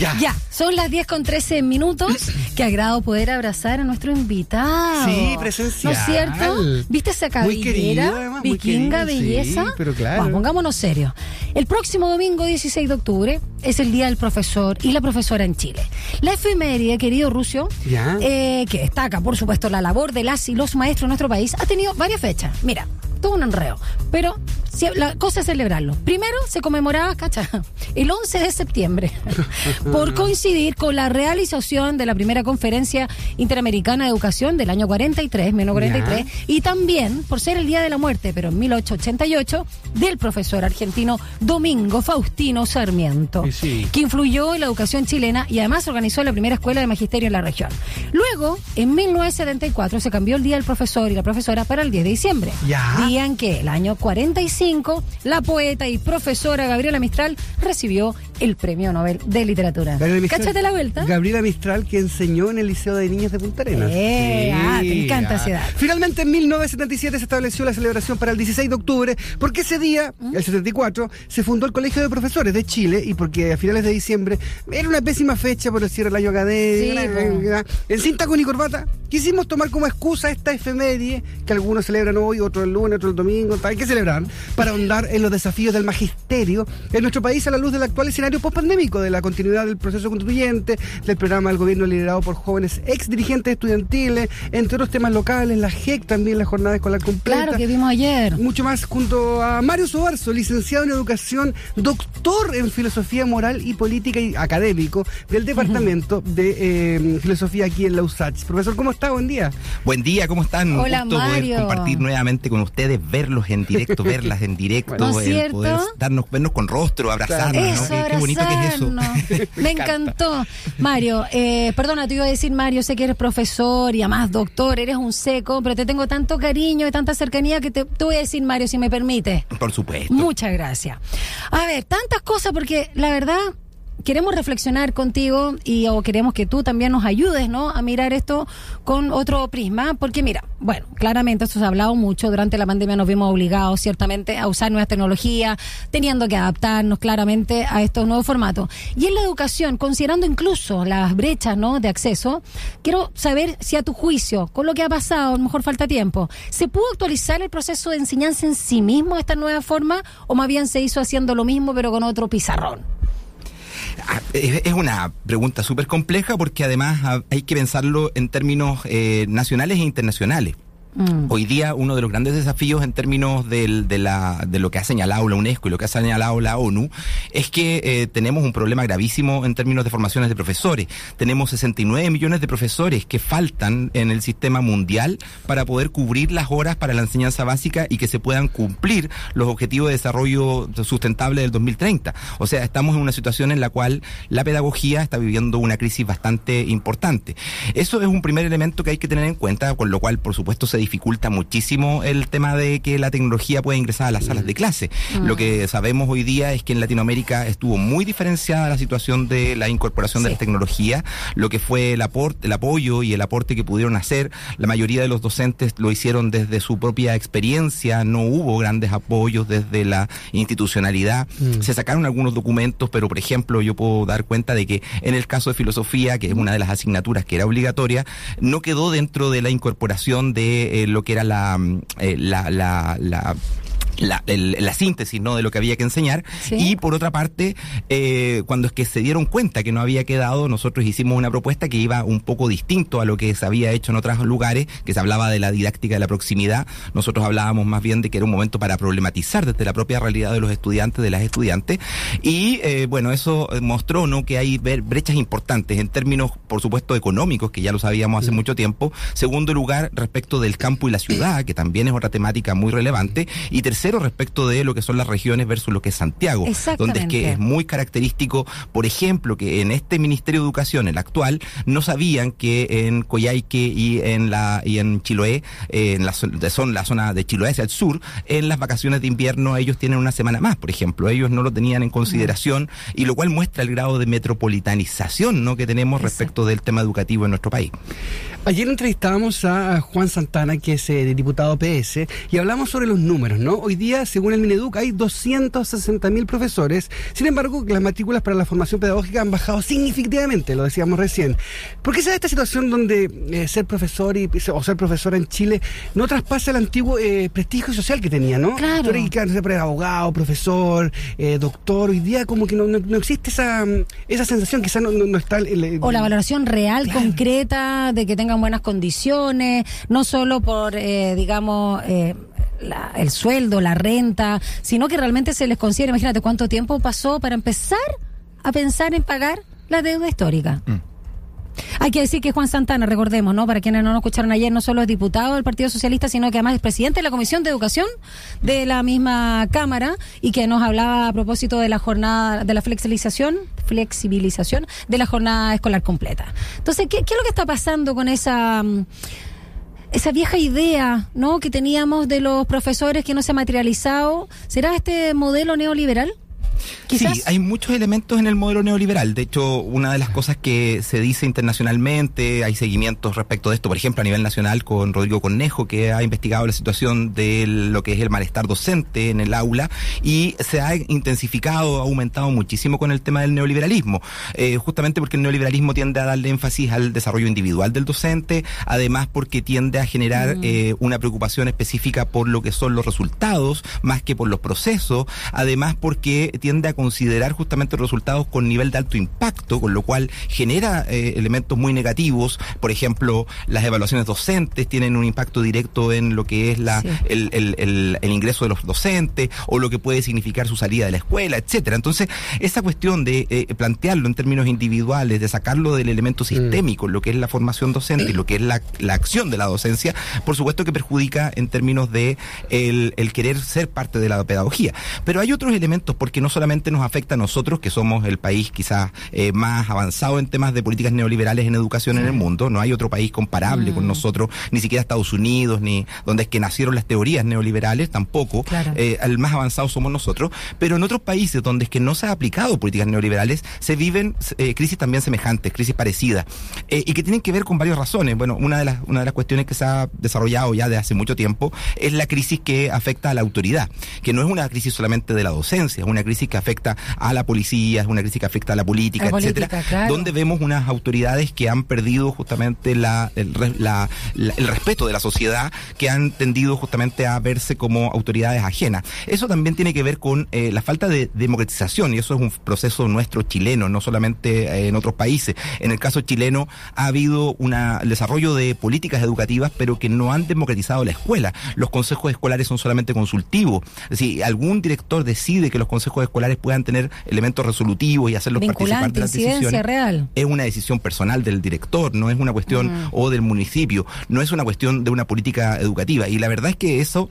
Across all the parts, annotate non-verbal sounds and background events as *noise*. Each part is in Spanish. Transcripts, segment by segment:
ya. Ya, son las 10 con 13 minutos. *clears throat* Qué agrado poder abrazar a nuestro invitado. Sí, presencial. ¿No es cierto? ¿Viste esa cabellera? además, muy Vikinga, querido, sí, belleza. pero claro. Bueno, pongámonos serios. El próximo domingo, 16 de octubre, es el Día del Profesor y la Profesora en Chile. La efeméride, querido Rucio, Ya. eh, que destaca, por supuesto, la labor de las y los maestros en nuestro país, ha tenido varias fechas. Mira, todo un enreo. Pero la cosa es celebrarlo. Primero se conmemoraba, cacha, el 11 de septiembre, *laughs* por coincidir con la realización de la primera conferencia interamericana de educación del año 43, 1943, y también por ser el Día de la Muerte, pero en 1888, del profesor argentino Domingo Faustino Sarmiento, sí. que influyó en la educación chilena y además organizó la primera escuela de magisterio en la región. Luego, en 1974, se cambió el Día del Profesor y la Profesora para el 10 de diciembre. Ya. Que, el año 45, la poeta y profesora Gabriela Mistral recibió el Premio Nobel de Literatura. Mistral- Cáchate la vuelta. Gabriela Mistral, que enseñó en el Liceo de Niñas de Punta Arenas. Eh, ah, te encanta ah. esa edad. Finalmente, en 1977 se estableció la celebración para el 16 de octubre, porque ese día, ¿Mm? el 74, se fundó el Colegio de Profesores de Chile y porque a finales de diciembre era una pésima fecha por el cierre del año académico. Sí, en cinta con y corbata, quisimos tomar como excusa esta efeméride que algunos celebran hoy, otros el lunes, otros el domingo, tal, que celebran, para ahondar en los desafíos del magisterio en nuestro país a la luz del actual escenario postpandémico, de la continuidad del proceso constituyente, del programa del gobierno liderado por jóvenes ex dirigentes estudiantiles, entre otros temas locales, la GEC también, la jornada escolar completa. Claro que vimos ayer. Mucho más junto a Mario Sobarzo, licenciado en educación, doctor en filosofía moral y política y académico del departamento de eh, filosofía aquí en la USACH. Profesor, ¿cómo está? Buen día. Buen día, ¿cómo están? Un Hola, gusto Mario. poder compartir nuevamente con ustedes, verlos en directo, verlas en directo, ¿No es el cierto? poder darnos, vernos con rostro, abrazarnos, ¿no? Eso, Qué, qué bonito que es eso. *laughs* Me encantó. Mario, eh, perdona, te iba a decir, Mario, sé que eres profesor y además doctor, eres un seco, pero te tengo tanto cariño y tanta cercanía que te, te voy a decir, Mario, si me permite. Por supuesto. Muchas gracias. A ver, tantas cosas porque la verdad queremos reflexionar contigo y o queremos que tú también nos ayudes, ¿no? A mirar esto con otro prisma, porque mira, bueno, claramente esto se ha hablado mucho durante la pandemia nos vimos obligados ciertamente a usar nuevas tecnologías, teniendo que adaptarnos claramente a estos nuevos formatos. Y en la educación, considerando incluso las brechas, ¿no? de acceso, quiero saber si a tu juicio, con lo que ha pasado, a lo mejor falta tiempo, ¿se pudo actualizar el proceso de enseñanza en sí mismo esta nueva forma o más bien se hizo haciendo lo mismo pero con otro pizarrón? Ah, Es una pregunta súper compleja porque además hay que pensarlo en términos eh, nacionales e internacionales. Mm. Hoy día uno de los grandes desafíos en términos del- de, la, de lo que ha señalado la UNESCO y lo que ha señalado la ONU es que eh, tenemos un problema gravísimo en términos de formaciones de profesores. Tenemos 69 millones de profesores que faltan en el sistema mundial para poder cubrir las horas para la enseñanza básica y que se puedan cumplir los objetivos de desarrollo sustentable del 2030. O sea, estamos en una situación en la cual la pedagogía está viviendo una crisis bastante importante. Eso es un primer elemento que hay que tener en cuenta, con lo cual, por supuesto, se dificulta muchísimo el tema de que la tecnología pueda ingresar a las salas de clase. Lo que sabemos hoy día es que en Latinoamérica estuvo muy diferenciada la situación de la incorporación de la tecnología, lo que fue el aporte, el apoyo y el aporte que pudieron hacer. La mayoría de los docentes lo hicieron desde su propia experiencia, no hubo grandes apoyos desde la institucionalidad. Se sacaron algunos documentos, pero por ejemplo, yo puedo dar cuenta de que en el caso de filosofía, que es una de las asignaturas que era obligatoria, no quedó dentro de la incorporación de eh, lo que era la, mm, eh, la, la, la la, el- la síntesis ¿no? de lo que había que enseñar. Sí. y por otra parte eh, cuando es que se dieron cuenta que no había quedado nosotros hicimos una propuesta que iba un poco distinto a lo que se había hecho en otros lugares que se hablaba de la didáctica de la proximidad. Nosotros hablábamos más bien de que era un momento para problematizar desde la propia realidad de los estudiantes de las estudiantes. Y eh, bueno eso eh, mostró no que hay brechas importantes en términos por supuesto económicos que ya lo sabíamos hace mucho tiempo. Segundo lugar respecto del campo y la ciudad que también es otra temática muy relevante. Y tercero respecto de lo que son las regiones versus lo que es Santiago donde es que es muy característico por ejemplo que en este Ministerio de Educación el actual no sabían que en Coyhaique y en la y en Chiloé eh, en la son la zona de Chiloé hacia el sur en las vacaciones de invierno ellos tienen una semana más por ejemplo. Ellos no lo tenían en consideración y lo cual muestra el grado de metropolitanización no que tenemos respecto del tema educativo en nuestro país. Ayer entrevistábamos a Juan Santana, que es eh, diputado PS, y hablamos sobre los números, ¿no? Hoy día, según el Mineduc, hay 260.000 profesores. Sin embargo, las matrículas para la formación pedagógica han bajado significativamente, lo decíamos recién. ¿Por qué se da esta situación donde eh, ser profesor y, o ser profesora en Chile no traspasa el antiguo eh, prestigio social que tenía, ¿no? Claro. Tú eres, claro, siempre abogado, profesor, eh, doctor. Hoy día como que no, no- no existe esa, esa sensación, quizás no, no, está... el- el- O la valoración real, Claro. concreta, de que tengan buenas condiciones, no solo por, eh, digamos, eh, la- el sueldo, la renta, sino que realmente se les considera, imagínate cuánto tiempo pasó para empezar a pensar en pagar la deuda histórica. Hay que decir que Juan Santana, recordemos, ¿no? Para quienes no nos escucharon ayer, no solo es diputado del Partido Socialista, sino que además es presidente de la Comisión de Educación de la misma Cámara y que nos hablaba a propósito de la jornada, de la flexibilización, flexibilización de la jornada escolar completa. Entonces, ¿qué, qué es lo que está pasando con esa... esa vieja idea, ¿no? Que teníamos de los profesores que no se ha materializado, ¿será este modelo neoliberal? Quizás. Sí, hay muchos elementos en el modelo neoliberal. De hecho, una de las cosas que se dice internacionalmente, hay seguimientos respecto de esto, por ejemplo, a nivel nacional con Rodrigo Cornejo, que ha investigado la situación de lo que es el malestar docente en el aula y se ha intensificado, ha aumentado muchísimo con el tema del neoliberalismo. Eh, justamente porque el neoliberalismo tiende a darle énfasis al desarrollo individual del docente, además porque tiende a generar Mm. eh, una preocupación específica por lo que son los resultados, más que por los procesos, además porque tiende a considerar justamente los resultados con nivel de alto impacto, con lo cual genera eh, elementos muy negativos. Por ejemplo, las evaluaciones docentes tienen un impacto directo en lo que es la, Sí. el, el- el- el ingreso de los docentes o lo que puede significar su salida de la escuela, etcétera. Entonces, esa cuestión de eh, plantearlo en términos individuales, de sacarlo del elemento sistémico, lo que es la formación docente y lo que es la, la acción de la docencia, por supuesto que perjudica en términos de el, el querer ser parte de la pedagogía. Pero hay otros elementos porque no solamente nos afecta a nosotros, que somos el país quizás eh, más avanzado en temas de políticas neoliberales en educación en el mundo, no hay otro país comparable con nosotros, ni siquiera Estados Unidos, ni donde es que nacieron las teorías neoliberales, tampoco. Claro. Eh, el más avanzado somos nosotros, pero en otros países donde es que no se ha aplicado políticas neoliberales, se viven eh, crisis también semejantes, crisis parecidas, eh, y que tienen que ver con varias razones. Bueno, una de las, una de las cuestiones que se ha desarrollado ya de hace mucho tiempo es la crisis que afecta a la autoridad, que no es una crisis solamente de la docencia, es una crisis que afecta a la policía, es una crisis que afecta a la política, la etcétera, política, claro. donde vemos unas autoridades que han perdido justamente la, el, re- la- la- el respeto de la sociedad, que han tendido justamente a verse como autoridades ajenas. Eso también tiene que ver con eh, la falta de democratización, y eso es un proceso nuestro chileno, no solamente eh, en otros países. En el caso chileno ha habido una, el desarrollo de políticas educativas, pero que no han democratizado la escuela. Los consejos escolares son solamente consultivos. Si algún director decide que los consejos escolares puedan tener elementos resolutivos y hacerlos participar de las decisiones, real. es una decisión personal del director, no es una cuestión o del municipio, no es una cuestión de una política educativa. Y la verdad es que eso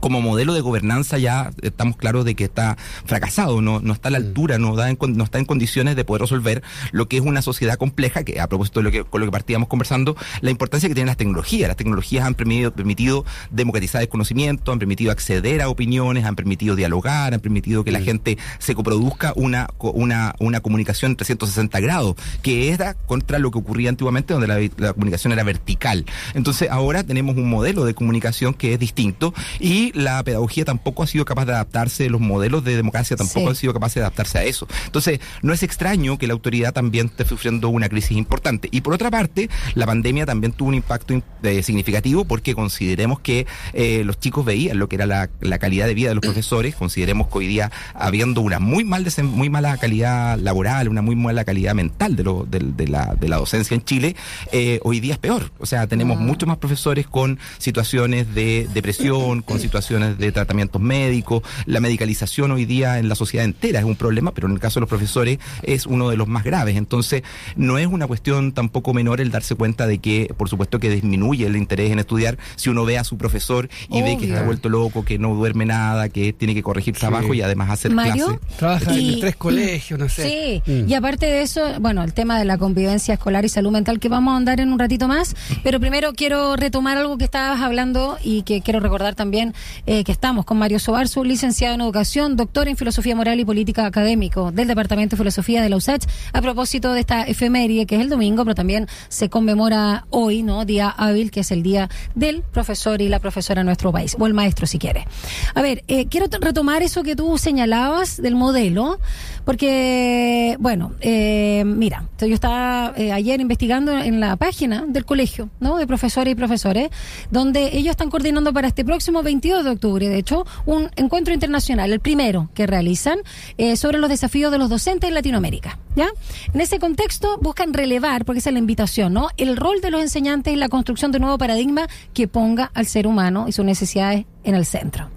como modelo de gobernanza ya estamos claros de que está fracasado, no, no está a la altura, no, da en no está en condiciones de poder resolver lo que es una sociedad compleja, que a propósito de lo que, con lo que partíamos conversando, la importancia que tienen las tecnologías. Las tecnologías han permitido, permitido democratizar el conocimiento, han permitido acceder a opiniones, han permitido dialogar, han permitido que la gente se coproduzca una, una, una comunicación en 360 grados, que era contra lo que ocurría antiguamente, donde la, la comunicación era vertical. Entonces ahora tenemos un modelo de comunicación que es distinto y la pedagogía tampoco ha sido capaz de adaptarse, los modelos de democracia tampoco Sí. han sido capaces de adaptarse a eso. Entonces, no es extraño que la autoridad también esté sufriendo una crisis importante. Y por otra parte, la pandemia también tuvo un impacto eh, significativo porque consideremos que eh, los chicos veían lo que era la, la calidad de vida de los profesores, consideremos que hoy día habiendo una muy mal muy mala calidad laboral, una muy mala calidad mental de, lo, del- de, la, de la docencia en Chile, eh, hoy día es peor. O sea, tenemos Ah. muchos más profesores con situaciones de depresión, con situaciones de tratamientos médicos. La medicalización hoy día en la sociedad entera es un problema, pero en el caso de los profesores es uno de los más graves. Entonces, no es una cuestión tampoco menor el darse cuenta de que, por supuesto, que disminuye el interés en estudiar si uno ve a su profesor y ve que está vuelto loco, que no duerme nada, que tiene que corregir trabajo y además hacer Mario, clase. Trabaja Y- en tres colegios, no sé. Sí, Mm. y aparte de eso, bueno, el tema de la convivencia escolar y salud mental que vamos a andar en un ratito más, pero primero quiero retomar algo que estabas hablando y que quiero recordar también eh, que estamos con Mario Sobarzo, licenciado en Educación, doctor en Filosofía Moral y Política Académico del Departamento de Filosofía de la USACH, a propósito de esta efeméride que es el domingo, pero también se conmemora hoy, ¿no? Día hábil, que es el día del profesor y la profesora en nuestro país, o el maestro si quiere. A ver, eh, quiero retomar eso que tú señalabas del modelo, porque, bueno, eh, mira, yo estaba eh, ayer investigando en la página del colegio, ¿no? De profesores y profesores, donde ellos están coordinando para este próximo 22 de octubre, de hecho, un encuentro internacional, el primero que realizan, eh, sobre los desafíos de los docentes en Latinoamérica, ¿ya? En ese contexto buscan relevar, porque esa es la invitación, ¿no? El rol de los enseñantes en la construcción de un nuevo paradigma que ponga al ser humano y sus necesidades en el centro.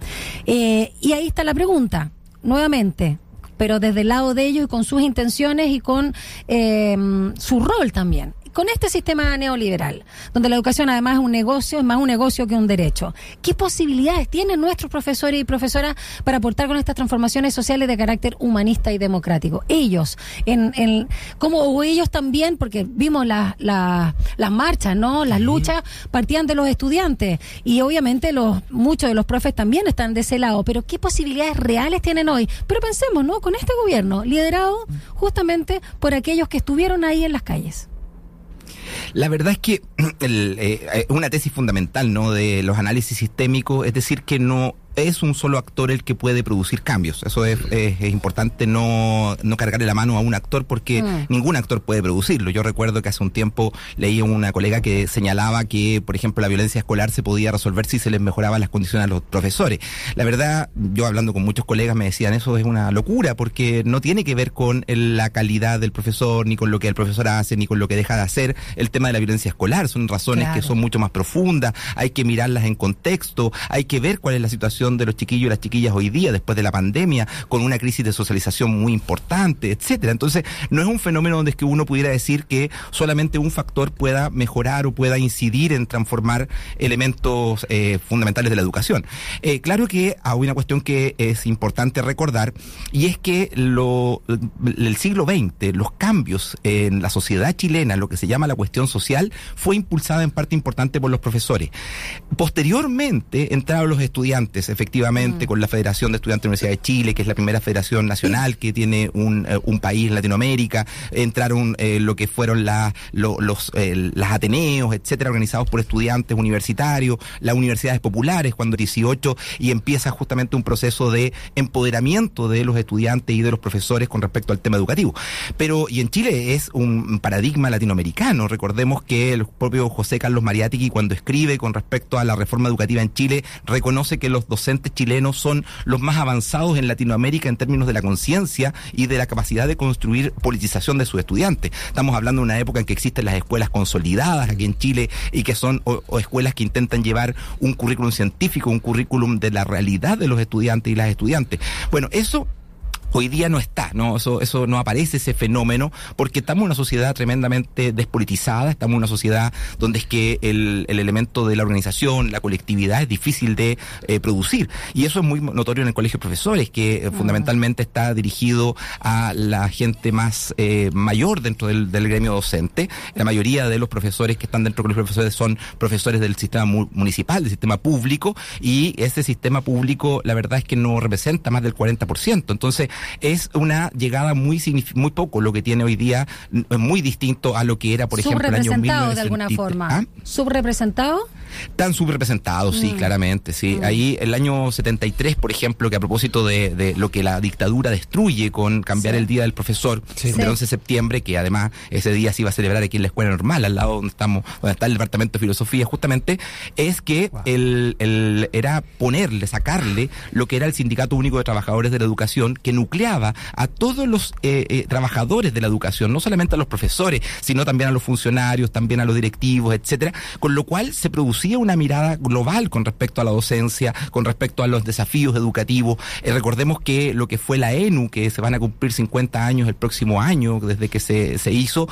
y ahí está la pregunta, nuevamente, pero desde el lado de ellos y con sus intenciones y con eh, su rol también con este sistema neoliberal, donde la educación además es un negocio, es más un negocio que un derecho. ¿Qué posibilidades tienen nuestros profesores y profesoras para aportar con estas transformaciones sociales de carácter humanista y democrático? Ellos, en, en como ellos también, porque vimos las las marchas, ¿no? Las luchas partían de los estudiantes y obviamente los muchos de los profes también están de ese lado, pero ¿qué posibilidades reales tienen hoy? Pero pensemos, ¿no? Con este gobierno liderado justamente por aquellos que estuvieron ahí en las calles. La verdad es que *clears throat* eh, es una tesis fundamental ¿no? de los análisis sistémicos, es decir, que no es un solo actor el que puede producir cambios. Eso es, es, importante no, no, cargarle la mano a un actor porque mm. ningún actor puede producirlo. Yo recuerdo que hace un tiempo leí a una colega que señalaba que, por ejemplo, la violencia escolar se podía resolver si se les mejoraban las condiciones a los profesores. La verdad, yo hablando con muchos colegas me decían eso es una locura porque no tiene que ver con la calidad del profesor, ni con lo que el profesor hace, ni con lo que deja de hacer. El tema de la violencia escolar son razones que son mucho más profundas, hay que mirarlas en contexto, hay que ver cuál es la situación de los chiquillos y las chiquillas hoy día, después de la pandemia, con una crisis de socialización muy importante, etcétera. Entonces, no es un fenómeno donde es que uno pudiera decir que solamente un factor pueda mejorar o pueda incidir en transformar elementos eh, fundamentales de la educación. Eh, claro que hay una cuestión que es importante recordar y es que el siglo XX, los cambios en la sociedad chilena, lo que se llama la cuestión social, fue impulsada en parte importante por los profesores. Posteriormente entraron los estudiantes, efectivamente, mm. con la Federación de Estudiantes de la Universidad de Chile, que es la primera federación nacional que tiene un, eh, un país en Latinoamérica. Entraron eh, lo que fueron la, los las Ateneos, etcétera, organizados por estudiantes universitarios, las universidades populares, cuando 18, y empieza justamente un proceso de empoderamiento de los estudiantes y de los profesores con respecto al tema educativo. Pero, y en Chile es un paradigma latinoamericano. Recordemos que el propio José Carlos Mariátegui, cuando escribe con respecto a la reforma educativa en Chile, reconoce que los docentes chilenos son los más avanzados en Latinoamérica en términos de la conciencia y de la capacidad de construir politización de sus estudiantes. Estamos hablando de una época en que existen las escuelas consolidadas aquí en Chile y que son o, escuelas que intentan llevar un currículum científico, un currículum de la realidad de los estudiantes y las estudiantes. Bueno, eso hoy día no está, ¿no? Eso, eso no aparece ese fenómeno, porque estamos en una sociedad tremendamente despolitizada, estamos en una sociedad donde es que el, el elemento de la organización, la colectividad es difícil de eh, producir. Y eso es muy notorio en el colegio de profesores, que eh, mm. fundamentalmente está dirigido a la gente más eh, mayor dentro del, del, gremio docente. La mayoría de los profesores que están dentro del colegio de profesores son profesores del sistema municipal, del sistema público, y ese sistema público, la verdad es que no representa más del 40%. Entonces, es una llegada muy muy poco lo que tiene hoy día, muy distinto a lo que era, por ejemplo, el año Subrepresentado de alguna forma. ¿Ah? ¿Subrepresentado? Tan subrepresentados, sí, mm. claramente, sí. Mm. Ahí el año 73, por ejemplo, que a propósito de, lo que la dictadura destruye con cambiar el día del profesor, el 11 de septiembre, que además ese día se iba a celebrar aquí en la escuela normal, al lado donde estamos, donde está el departamento de filosofía, justamente, es que el, el, era ponerle, sacarle lo que era el Sindicato Único de Trabajadores de la Educación, que nucleaba a todos los eh, eh, trabajadores de la educación, no solamente a los profesores, sino también a los funcionarios, también a los directivos, etcétera, con lo cual se producía una mirada global con respecto a la docencia, con respecto a los desafíos educativos. Eh, recordemos que lo que fue la ENU, que se van a cumplir 50 años el próximo año desde que se, se hizo,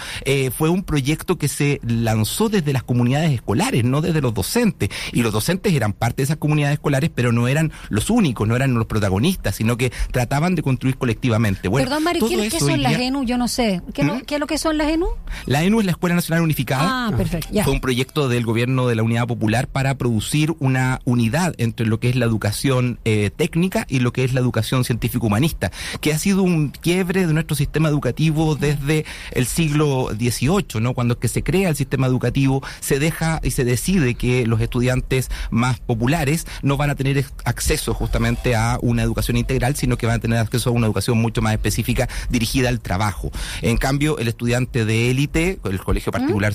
fue un proyecto que se lanzó desde las comunidades escolares, no desde los docentes. Y los docentes eran parte de esas comunidades escolares, pero no eran los únicos, no eran los protagonistas, sino que trataban de construir colectivamente. Bueno, Perdón, Mari, ¿qué, son las ENU? Yo no sé. ¿Qué, ¿Mm? ¿Qué, es lo que son las ENU? La ENU es la Escuela Nacional Unificada. Ah, perfecto. Fue un proyecto del gobierno de la Unidad popular para producir una unidad entre lo que es la educación eh, técnica y lo que es la educación científico-humanista, que ha sido un quiebre de nuestro sistema educativo desde el siglo XVIII, ¿no? Cuando es que se crea el sistema educativo, se deja y se decide que los estudiantes más populares no van a tener acceso justamente a una educación integral, sino que van a tener acceso a una educación mucho más específica dirigida al trabajo. En cambio, el estudiante de élite, el colegio particular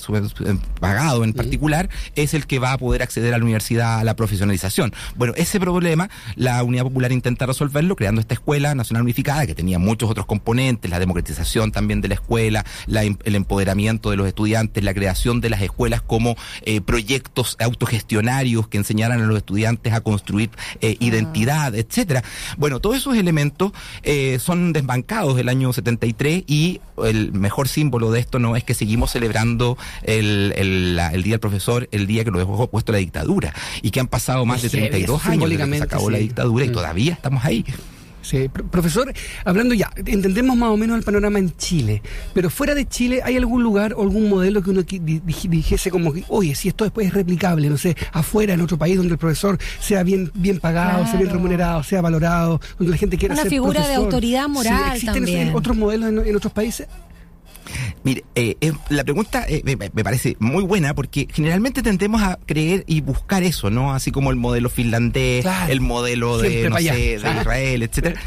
pagado en particular, es el que va a poder acceder a la universidad a la profesionalización. Bueno, ese problema la Unidad Popular intenta resolverlo creando esta escuela nacional unificada que tenía muchos otros componentes, la democratización también de la escuela, em, el empoderamiento de los estudiantes, la creación de las escuelas como eh, proyectos autogestionarios que enseñaran a los estudiantes a construir eh, ah. identidad, etcétera. Bueno, todos esos elementos eh, son desbancados del año 73 y el mejor símbolo de esto no es que seguimos celebrando el, el, el Día del Profesor, el día que nos dejó puesto la dictadura y que han pasado más de 32 años desde que se acabó la dictadura y mm. todavía estamos ahí. Sí, profesor, hablando ya, entendemos más o menos el panorama en Chile, pero fuera de Chile, ¿hay algún lugar o algún modelo que uno dijese como, oye, si esto después es replicable, no sé, afuera, en otro país donde el profesor sea bien, bien pagado, sea bien remunerado, sea valorado, donde la gente quiera Una ser figura de autoridad moral ¿Existen otros modelos en otros países? Mire, eh, eh, la pregunta eh, me, parece muy buena porque generalmente tendemos a creer y buscar eso, ¿no? Así como el modelo finlandés, el modelo de, no sé, de Israel, etcétera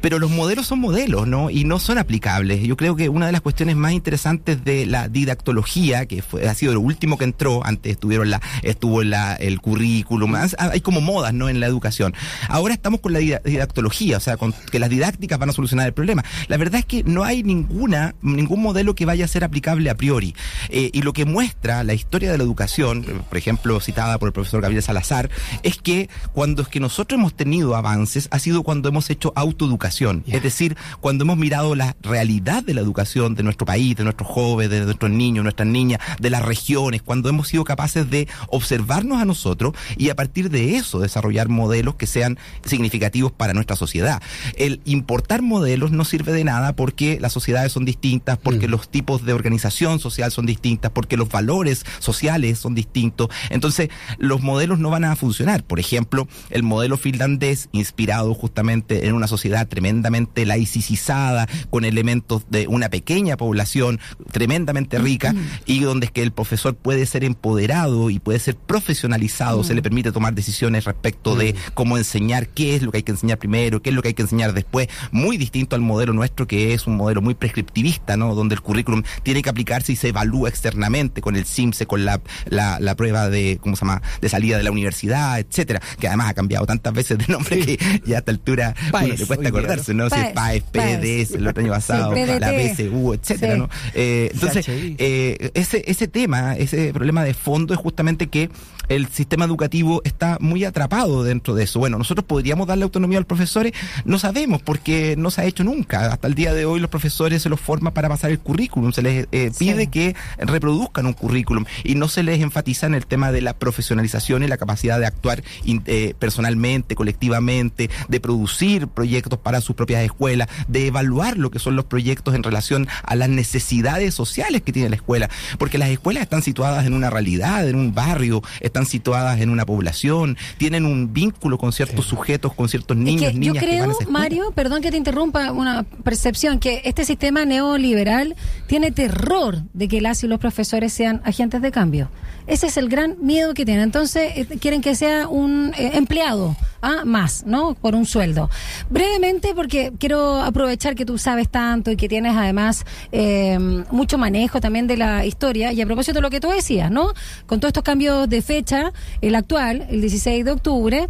pero los modelos son modelos, ¿no? Y no son aplicables. Yo creo que una de las cuestiones más interesantes de la didactología, que fue, ha sido lo último que entró, antes estuvieron la, estuvo la, el currículum, hay como modas, ¿no? En la educación. Ahora estamos con la didactología, o sea, con que las didácticas van a solucionar el problema. La verdad es que no hay ninguna, ningún modelo que vaya a ser aplicable a priori. Eh, y lo que muestra la historia de la educación, por ejemplo, citada por el profesor Gabriel Salazar, es que cuando es que nosotros hemos tenido avances, ha sido cuando hemos hecho autoeducación es decir, cuando hemos mirado la realidad de la educación de nuestro país, de nuestros jóvenes, de nuestros niños, nuestras niñas, de las regiones, cuando hemos sido capaces de observarnos a nosotros y a partir de eso desarrollar modelos que sean significativos para nuestra sociedad. El importar modelos no sirve de nada porque las sociedades son distintas, porque mm. los tipos de organización social son distintas, porque los valores sociales son distintos. Entonces, los modelos no van a funcionar. Por ejemplo, el modelo finlandés, inspirado justamente en una sociedad tremendamente laicizada, con elementos de una pequeña población tremendamente rica, y donde es que el profesor puede ser empoderado y puede ser profesionalizado, se le permite tomar decisiones respecto de cómo enseñar, qué es lo que hay que enseñar primero, qué es lo que hay que enseñar después, muy distinto al modelo nuestro que es un modelo muy prescriptivista, ¿no? Donde el currículum tiene que aplicarse y se evalúa externamente con el CIMSE, con la, la, la prueba de, ¿cómo se llama?, de salida de la universidad, etcétera, que además ha cambiado tantas veces de nombre que ya a esta altura le cuesta ¿no? Si PAES, PDS, el otro año pasado, la PSU, etcétera, ¿no? Eh, entonces, eh, ese, ese tema, ese problema de fondo es justamente que el sistema educativo está muy atrapado dentro de eso. Bueno, nosotros podríamos darle autonomía a los profesores, no sabemos porque no se ha hecho nunca. Hasta el día de hoy los profesores se los forma para pasar el currículum, se les eh, pide que reproduzcan un currículum y no se les enfatiza en el tema de la profesionalización y la capacidad de actuar eh, personalmente, colectivamente, de producir proyectos para sus propias escuelas, de evaluar lo que son los proyectos en relación a las necesidades sociales que tiene la escuela, porque las escuelas están situadas en una realidad, en un barrio, están situadas en una población, tienen un vínculo con ciertos sujetos, con ciertos niños, niñas. Yo creo, Mario, perdón que te interrumpa, una percepción, que este sistema neoliberal tiene terror de que las y los profesores sean agentes de cambio. Ese es el gran miedo que tienen. Entonces, eh, quieren que sea un eh, empleado ¿ah? más, ¿no? Por un sueldo. Brevemente, porque quiero aprovechar que tú sabes tanto y que tienes además eh, mucho manejo también de la historia. Y a propósito de lo que tú decías, ¿no? Con todos estos cambios de fecha, el actual, el 16 de octubre,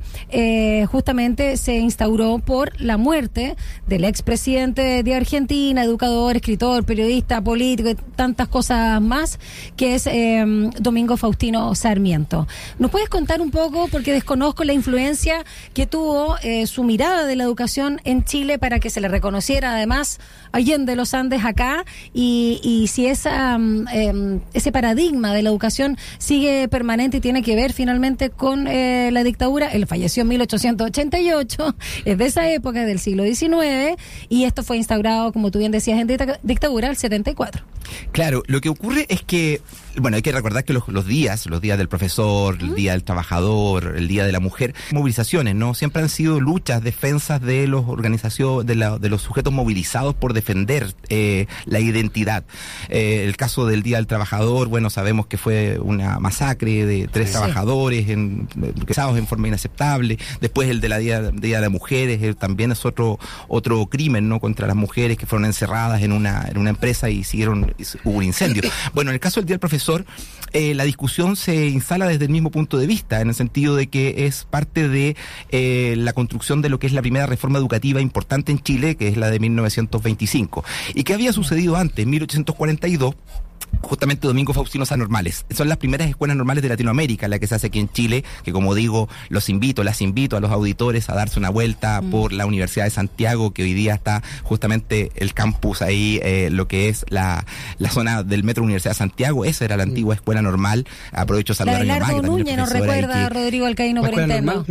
justamente se instauró por la muerte del expresidente de Argentina, educador, escritor, periodista, político, y tantas cosas más, que es Domingo Faustino Sarmiento. ¿Nos puedes contar un poco, porque desconozco la influencia que tuvo eh, su mirada de la educación en Chile para que se le reconociera además alguien de los Andes acá y, si esa, mm, em, ese paradigma de la educación sigue permanente y tiene que ver finalmente con eh, la dictadura? Él falleció en 1888, *laughs* es de esa época, del siglo XIX, y esto fue instaurado, como tú bien decías, en dictadura el 74. Claro, lo que ocurre es que, bueno, hay que recordar que los, los días los días del profesor, el día del trabajador, el día de la mujer, movilizaciones, ¿no? Siempre han sido luchas, defensas de los organizaciones, de, la, de los sujetos movilizados por defender eh, la identidad. Eh, el caso del Día del Trabajador, bueno, sabemos que fue una masacre de tres trabajadores en, en forma inaceptable. Después el de la Día, Día de las Mujeres, eh, también es otro, otro crimen, ¿no? Contra las mujeres que fueron encerradas en una, en una empresa y siguieron, hubo un incendio. *laughs* Bueno, en el caso del Día del Profesor, eh, la discusión se instala desde el mismo punto de vista, en el sentido de que es parte de eh, la construcción de lo que es la primera reforma educativa importante en Chile, que es la de 1925. ¿Y qué había sucedido antes, en 1842? Justamente Domingo Faustinos Anormales. Son las primeras escuelas normales de Latinoamérica, la que se hace aquí en Chile, que como digo, los invito, las invito a los auditores a darse una vuelta mm. por la Universidad de Santiago, que hoy día está justamente el campus ahí, eh, lo que es la, la zona del Metro Universidad de Santiago, esa era la mm. antigua escuela normal. Aprovecho a saludar a mi Núñez nos recuerda a Rodrigo Alcaíno por interno.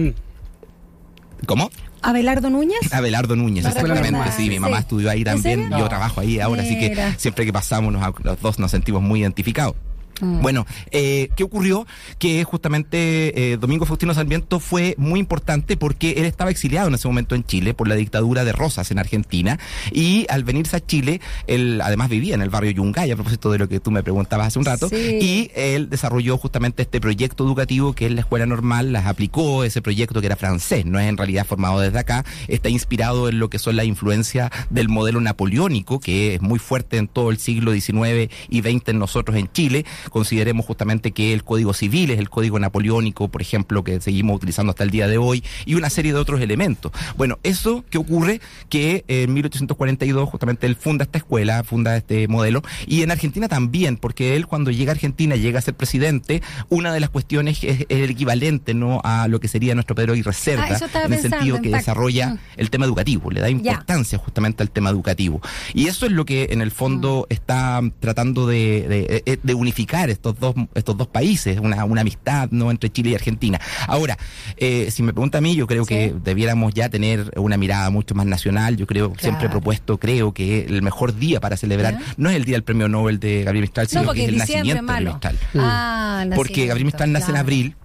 ¿Cómo? Abelardo Núñez. Abelardo Núñez, exactamente. Sí, mi mamá estudió ahí también. Yo trabajo ahí ahora, así que siempre que pasamos los dos nos sentimos muy identificados. Mm. Bueno, eh, ¿qué ocurrió? Que justamente eh, Domingo Faustino Sarmiento fue muy importante porque él estaba exiliado en ese momento en Chile por la dictadura de Rosas en Argentina y al venirse a Chile, él además vivía en el barrio Yungay, a propósito de lo que tú me preguntabas hace un rato, y él desarrolló justamente este proyecto educativo que es la escuela normal, las aplicó, ese proyecto que era francés, no es en realidad formado desde acá, está inspirado en lo que son la influencia del modelo napoleónico, que es muy fuerte en todo el siglo XIX y XX en nosotros en Chile, consideremos justamente que el Código Civil es el Código Napoleónico, por ejemplo, que seguimos utilizando hasta el día de hoy, y una serie de otros elementos. Bueno, eso que ocurre que en 1842 justamente él funda esta escuela, funda este modelo, y en Argentina también, porque él cuando llega a Argentina, llega a ser presidente, una de las cuestiones es, el equivalente no a lo que sería nuestro Pedro y Reserva, ah, en el sentido que desarrolla mm. el tema educativo, le da importancia justamente al tema educativo. Y eso es lo que en el fondo mm. está tratando de, de, de unificar estos dos, estos dos países, una, una amistad no entre Chile y Argentina. Ahora, eh, si me pregunta a mí, yo creo que debiéramos ya tener una mirada mucho más nacional. Yo creo, siempre he propuesto, creo que el mejor día para celebrar no es el día del premio Nobel de Gabriel Mistral, sino que es el nacimiento de Gabriel Mistral. Ah, porque Gabriel Mistral nace en abril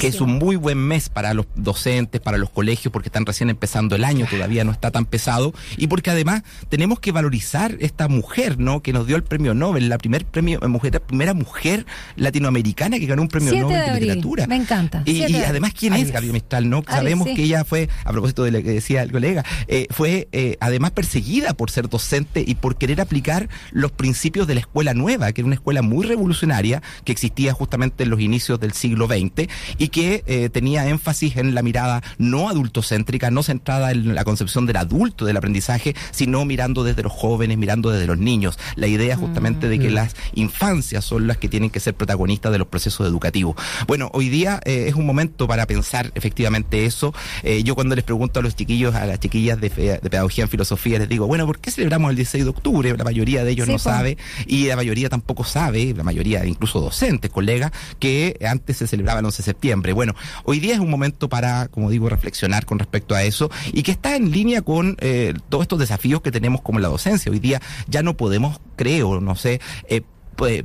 que es un muy buen mes para los docentes, para los colegios, porque están recién empezando el año, todavía no está tan pesado, y porque además tenemos que valorizar esta mujer, ¿no? Que nos dio el premio Nobel, la primer premio, eh, mujer, la primera mujer latinoamericana que ganó un premio Nobel de, literatura. Me encanta. Y, además, ¿quién es Gabriel Mistral? ¿no? Sabemos que ella fue, a propósito de lo que decía el colega, eh, fue eh, además perseguida por ser docente y por querer aplicar los principios de la escuela nueva, que era una escuela muy revolucionaria que existía justamente en los inicios del siglo XX y que eh, tenía énfasis en la mirada no adultocéntrica, no centrada en la concepción del adulto, del aprendizaje, sino mirando desde los jóvenes, mirando desde los niños. La idea justamente de que mm. las infancias son las que tienen que ser protagonistas de los procesos educativos. Bueno, hoy día eh, es un momento para pensar efectivamente eso. Eh, yo cuando les pregunto a los chiquillos, a las chiquillas de, pedagogía en filosofía, les digo, bueno, ¿por qué celebramos el 16 de octubre? La mayoría de ellos no sabe y la mayoría tampoco sabe, la mayoría incluso docentes, colegas, que antes se celebraba el 11 de septiembre. Bueno, hoy día es un momento para, como digo, reflexionar con respecto a eso y que está en línea con eh, todos estos desafíos que tenemos como la docencia. Hoy día ya no podemos, creo, no sé, eh,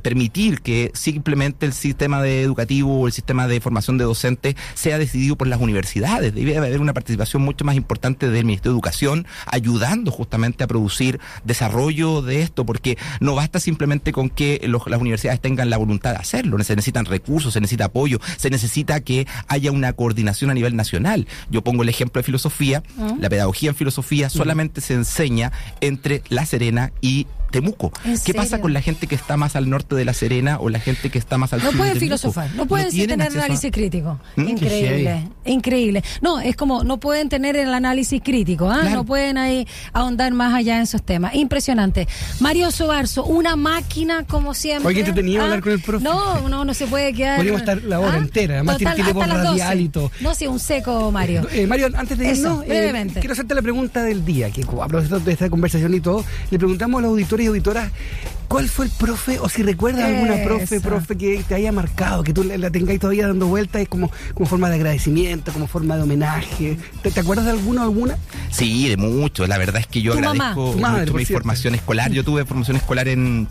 permitir que simplemente el sistema de educativo o el sistema de formación de docentes sea decidido por las universidades. Debe haber una participación mucho más importante del Ministerio de Educación ayudando justamente a producir desarrollo de esto, porque no basta simplemente con que las universidades tengan la voluntad de hacerlo, se necesitan recursos, se necesita apoyo, se necesita que haya una coordinación a nivel nacional. Yo pongo el ejemplo de filosofía, ah. la pedagogía en filosofía solamente se enseña entre La Serena y Temuco. ¿Qué pasa con la gente que está más al norte de La Serena o la gente que está más al sur? No pueden filosofar, no pueden tener análisis crítico. ¿Mm? Increíble, increíble. No, es como no pueden tener el análisis crítico, ¿ah? no pueden ahí ahondar más allá en esos temas. Impresionante. Mario Sobarzo, una máquina como siempre. Oye, tenía ¿Ah? hablar con el profe. No, no, no se puede quedar. Podríamos estar la hora ¿Ah? entera, además tiene, tiene voz radial y todo. No, sí, un seco, Mario. Eh, Mario, antes de irnos, eh, quiero hacerte la pregunta del día, que a propósito de esta conversación y todo, le preguntamos a los auditores y auditoras, ¿cuál fue el profe, o si recuerdas alguna profe, profe que te haya marcado, que tú la tengáis todavía dando vueltas, como, como forma de agradecimiento, como forma de homenaje? ¿Te, acuerdas de alguno alguna? Sí, de mucho. La verdad es que yo agradezco mucho mi formación escolar. Yo tuve formación escolar en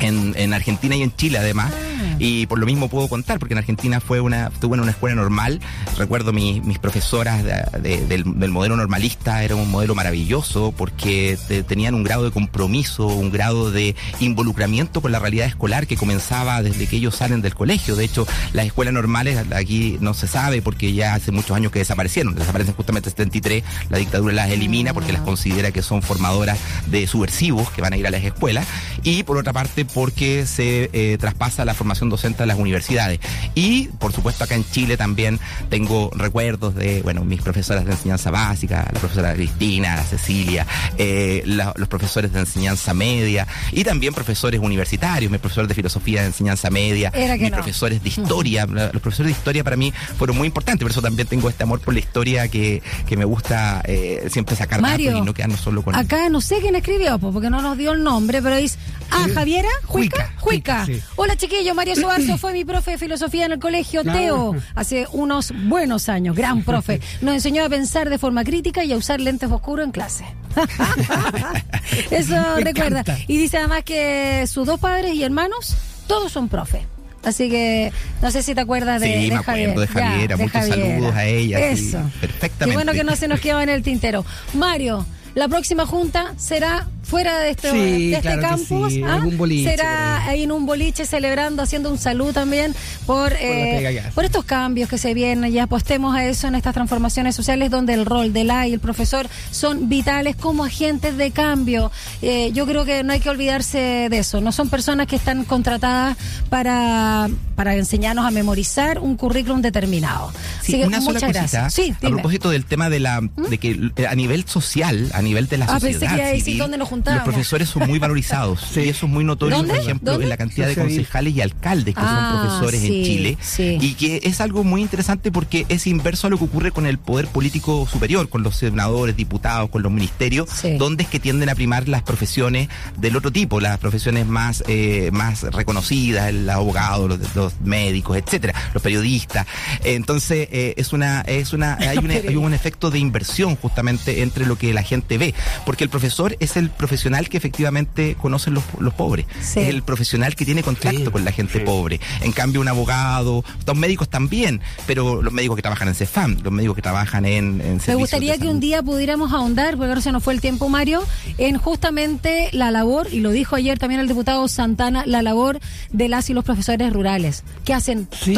en, en, Argentina y en Chile además. Y por lo mismo puedo contar, porque en Argentina fue una, estuve en una escuela normal. Recuerdo mi- mis profesoras de- de- del, del modelo normalista, era un modelo maravilloso porque te- tenían un grado de compromiso, un grado de involucramiento con la realidad escolar que comenzaba desde que ellos salen del colegio. De hecho, las escuelas normales aquí no se sabe porque ya hace muchos años que desaparecieron. Desaparecen justamente en 73, la dictadura las elimina porque las considera que son formadoras de subversivos que van a ir a las escuelas. Y por otra parte, porque se eh, traspasa la formación docente a las universidades. Y por supuesto, acá en Chile también tengo recuerdos de, bueno, mis profesoras de enseñanza básica, la profesora Cristina, la Cecilia, eh, la- los profesores de enseñanza media y también profesores universitarios, mis profesores de filosofía de enseñanza media, mis no. profesores de *laughs* historia. Los profesores de historia para mí fueron muy importantes, por eso también tengo este amor por la historia que, que me gusta eh, siempre sacar Mario, datos y no quedarnos solo con Acá no sé quién escribió, po, porque no nos dio el nombre, pero dice, ah, Javiera, Juica, Juica, Juica. sí. Hola chiquillo, Mario Sobarzo *clears throat* fue mi profe de filosofía en el colegio. Teo, hace unos buenos años, gran profe. *laughs* Nos enseñó a pensar de forma crítica y a usar lentes oscuros en clase. *laughs* Eso Me recuerda. encanta. Y dice además que sus dos padres y hermanos, todos son profe. Así que no sé si te acuerdas de, Sí, de me acuerdo de Ya, Javiera. Muchos Javiera. saludos a ella, sí, Eso. perfectamente. Qué bueno que no se nos quedaba en el tintero. Mario, la próxima junta será fuera de este, Sí, de este claro que campus. sí, ¿ah? boliche, será ahí. en un boliche celebrando, haciendo un salud también por, eh, que por estos cambios que se vienen. Ya apostemos a eso en estas transformaciones sociales donde el rol del A y el profesor son vitales como agentes de cambio. Eh, yo creo que no hay que olvidarse de eso. No son personas que están contratadas para, para enseñarnos a memorizar un currículum determinado. Sí, Así que sola muchas cosita. gracias. Sí, a. ¿Mm? propósito del tema de la de que eh, a nivel social, a nivel de la Ah, pensé sociedad que civil, dónde nos los profesores son muy valorizados *laughs* y eso es muy notorio, ¿Dónde? por ejemplo, ¿Dónde? en la cantidad de concejales y alcaldes que Ah, son profesores sí, en Chile sí. y que es algo muy interesante porque es inverso a lo que ocurre con el poder político superior, con los senadores, diputados, con los ministerios, Sí. donde es que tienden a primar las profesiones del otro tipo, las profesiones más eh, más reconocidas, el abogado, los, los médicos, etcétera, los periodistas. Entonces eh, es una es una *laughs* hay, un, hay un efecto de inversión justamente entre lo que la gente ve, porque el profesor es el profesional que efectivamente conocen los, los pobres, Sí. es el profesional que tiene contacto Sí, con la gente sí. pobre. En cambio un abogado, los médicos también, pero los médicos que trabajan en CEFAM, los médicos que trabajan en, en Me gustaría que un día pudiéramos ahondar, porque ahora se nos fue el tiempo, Mario, en justamente la labor, y lo dijo ayer también el diputado Santana, la labor de las y los profesores rurales, que hacen Sí,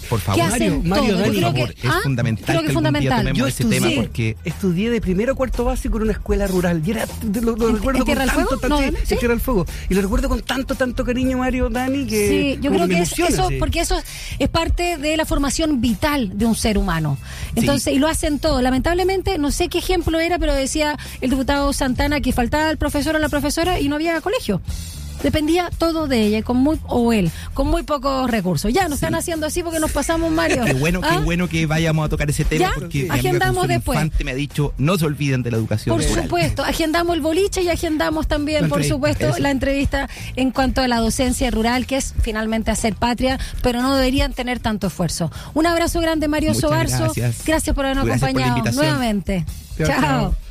todo. por favor. Que hacen Mario, Mario, Dani, creo por que, es ah, fundamental creo que que es fundamental. Yo ese tema estudié, porque- estudié de primero a cuarto básico en una escuela rural. Y era, lo, lo ¿En- recuerdo con tanto, tanto- No, sí, del Fuego. Y lo recuerdo con tanto, tanto cariño, Mario, Dani, que. Sí, yo creo que es- eso, sí. porque eso es parte de la formación vital de un ser humano. Entonces, y lo hacen todo. Lamentablemente, no sé qué ejemplo era, pero decía el diputado Santana que faltaba el profesor o la profesora y no había colegio. Dependía todo de ella, con muy, o él, con muy pocos recursos. Ya, nos están haciendo así porque nos pasamos, Mario. Qué bueno, ¿Ah? qué bueno que vayamos a tocar ese tema ¿Ya? porque Agendamos después. Infante me ha dicho no se olviden de la educación Por supuesto, agendamos el boliche y agendamos también, por supuesto, eso. la entrevista en cuanto a la docencia rural, que es finalmente hacer patria, pero no deberían tener tanto esfuerzo. Un abrazo grande, Mario Muchas Sobarzo. gracias. Gracias por habernos Gracias acompañado nuevamente. Chao.